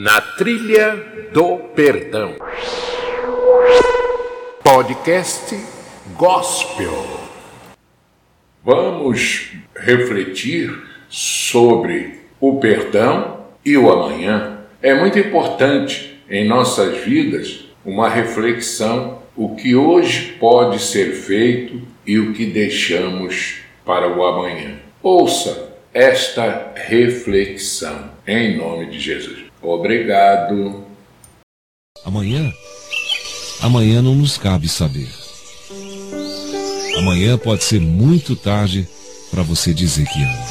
Na trilha do perdão. Podcast Gospel. Vamos refletir sobre o perdão e o amanhã. É muito importante em nossas vidas uma reflexão o que hoje pode ser feito e o que deixamos para o amanhã. Ouça esta reflexão em nome de Jesus. Obrigado. Amanhã? Amanhã não nos cabe saber. Amanhã pode ser muito tarde para você dizer que ama.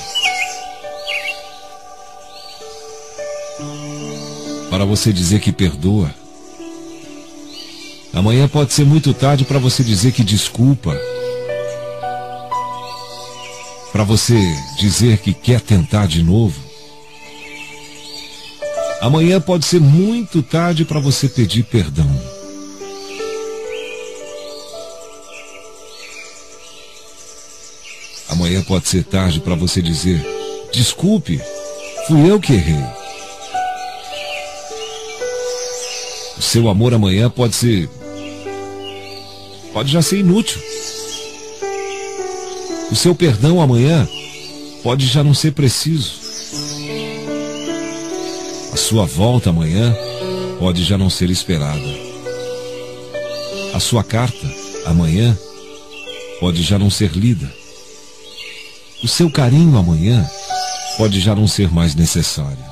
Para você dizer que perdoa. Amanhã pode ser muito tarde para você dizer que desculpa para você dizer que quer tentar de novo. Amanhã pode ser muito tarde para você pedir perdão. Amanhã pode ser tarde para você dizer: desculpe, fui eu que errei. O seu amor amanhã pode ser. pode já ser inútil. O seu perdão amanhã pode já não ser preciso. Sua volta amanhã pode já não ser esperada. A sua carta amanhã pode já não ser lida. O seu carinho amanhã pode já não ser mais necessário.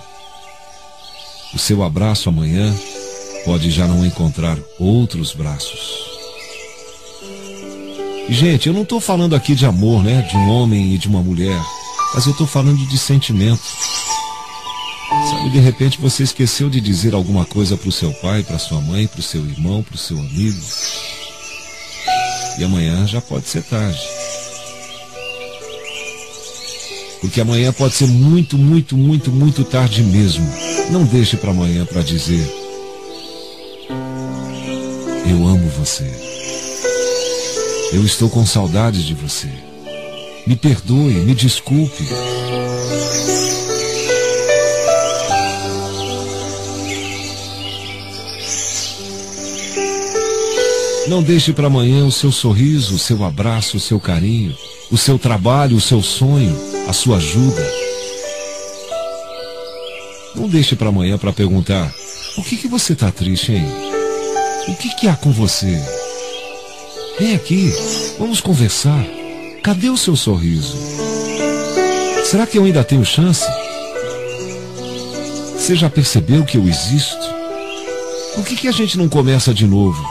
O seu abraço amanhã pode já não encontrar outros braços. Gente, eu não estou falando aqui de amor, né? De um homem e de uma mulher. Mas eu estou falando de sentimento. Sabe, de repente você esqueceu de dizer alguma coisa para o seu pai, para sua mãe, para o seu irmão, para o seu amigo. E amanhã já pode ser tarde. Porque amanhã pode ser muito, muito, muito, muito tarde mesmo. Não deixe para amanhã para dizer: Eu amo você. Eu estou com saudades de você. Me perdoe, me desculpe. Não deixe para amanhã o seu sorriso, o seu abraço, o seu carinho, o seu trabalho, o seu sonho, a sua ajuda. Não deixe para amanhã para perguntar: o que que você está triste, hein? O que que há com você? Vem aqui, vamos conversar. Cadê o seu sorriso? Será que eu ainda tenho chance? Você já percebeu que eu existo? Por que, que a gente não começa de novo?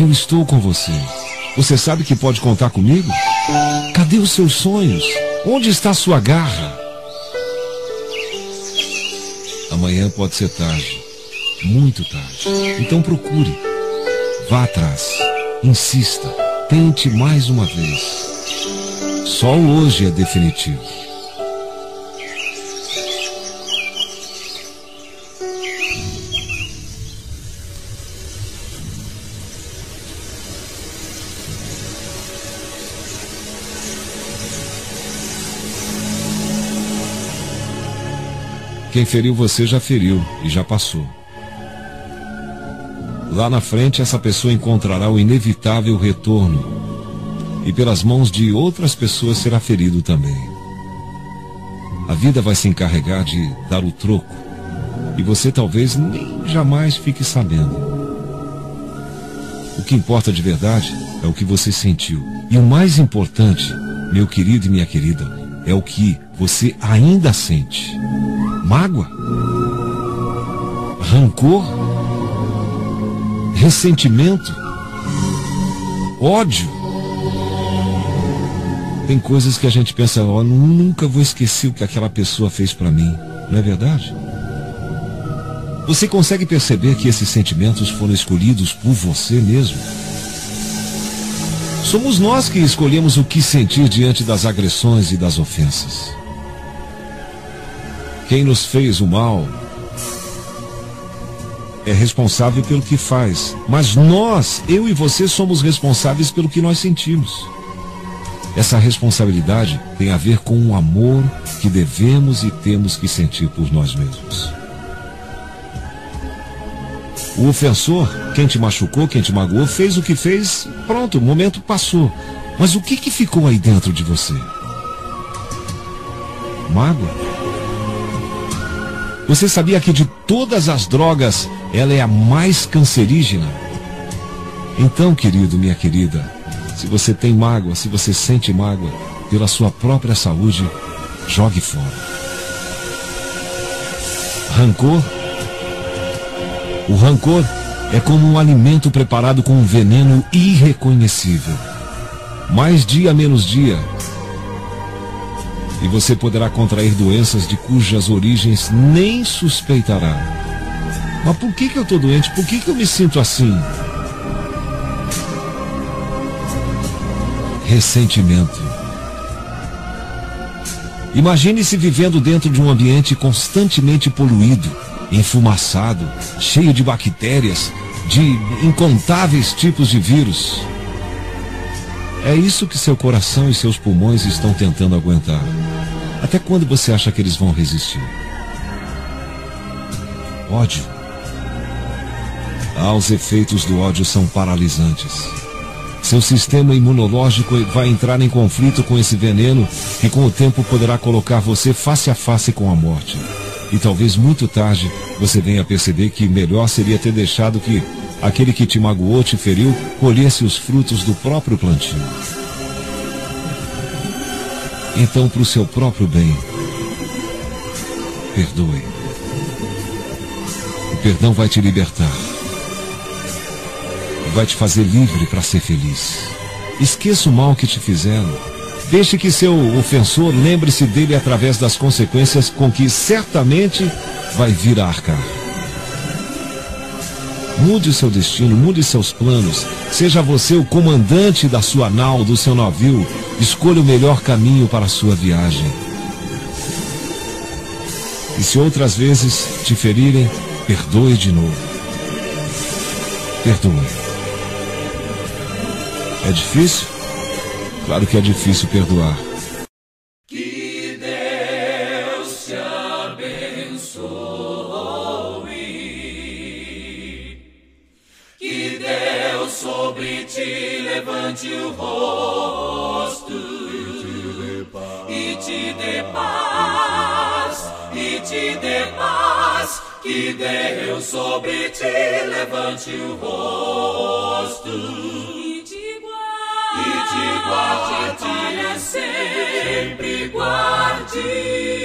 Eu estou com você. Você sabe que pode contar comigo? Cadê os seus sonhos? Onde está sua garra? Amanhã pode ser tarde, muito tarde. Então procure. Vá atrás. Insista, tente mais uma vez. Só hoje é definitivo. Quem feriu você já feriu e já passou. Lá na frente, essa pessoa encontrará o inevitável retorno e pelas mãos de outras pessoas será ferido também. A vida vai se encarregar de dar o troco e você talvez nem jamais fique sabendo. O que importa de verdade é o que você sentiu. E o mais importante, meu querido e minha querida, é o que você ainda sente. Mágoa? Rancor? ressentimento, ódio. Tem coisas que a gente pensa, ó, oh, nunca vou esquecer o que aquela pessoa fez para mim. Não é verdade? Você consegue perceber que esses sentimentos foram escolhidos por você mesmo? Somos nós que escolhemos o que sentir diante das agressões e das ofensas. Quem nos fez o mal é responsável pelo que faz, mas nós, eu e você, somos responsáveis pelo que nós sentimos. Essa responsabilidade tem a ver com o amor que devemos e temos que sentir por nós mesmos. O ofensor, quem te machucou, quem te magoou, fez o que fez, pronto, o momento passou. Mas o que, que ficou aí dentro de você? Mágoa? Você sabia que de todas as drogas, ela é a mais cancerígena? Então, querido, minha querida, se você tem mágoa, se você sente mágoa, pela sua própria saúde, jogue fora. Rancor o rancor é como um alimento preparado com um veneno irreconhecível. Mais dia menos dia. E você poderá contrair doenças de cujas origens nem suspeitará. Mas por que, que eu estou doente? Por que, que eu me sinto assim? Ressentimento. Imagine-se vivendo dentro de um ambiente constantemente poluído enfumaçado, cheio de bactérias, de incontáveis tipos de vírus. É isso que seu coração e seus pulmões estão tentando aguentar. Até quando você acha que eles vão resistir? Ódio. Ah, os efeitos do ódio são paralisantes. Seu sistema imunológico vai entrar em conflito com esse veneno que com o tempo poderá colocar você face a face com a morte. E talvez muito tarde você venha perceber que melhor seria ter deixado que aquele que te magoou, te feriu, colhesse os frutos do próprio plantio. Então, para o seu próprio bem, perdoe. O perdão vai te libertar. Vai te fazer livre para ser feliz. Esqueça o mal que te fizeram. Deixe que seu ofensor lembre-se dele através das consequências com que certamente vai vir a arcar. Mude seu destino, mude seus planos. Seja você o comandante da sua nau, do seu navio. Escolha o melhor caminho para a sua viagem. E se outras vezes te ferirem, perdoe de novo. Perdoe. É difícil? Claro que é difícil perdoar. Ti levante o rosto e te dê paz. E te dê paz. Que Deus sobre ti levante o rosto te guarde, te sempre guarde.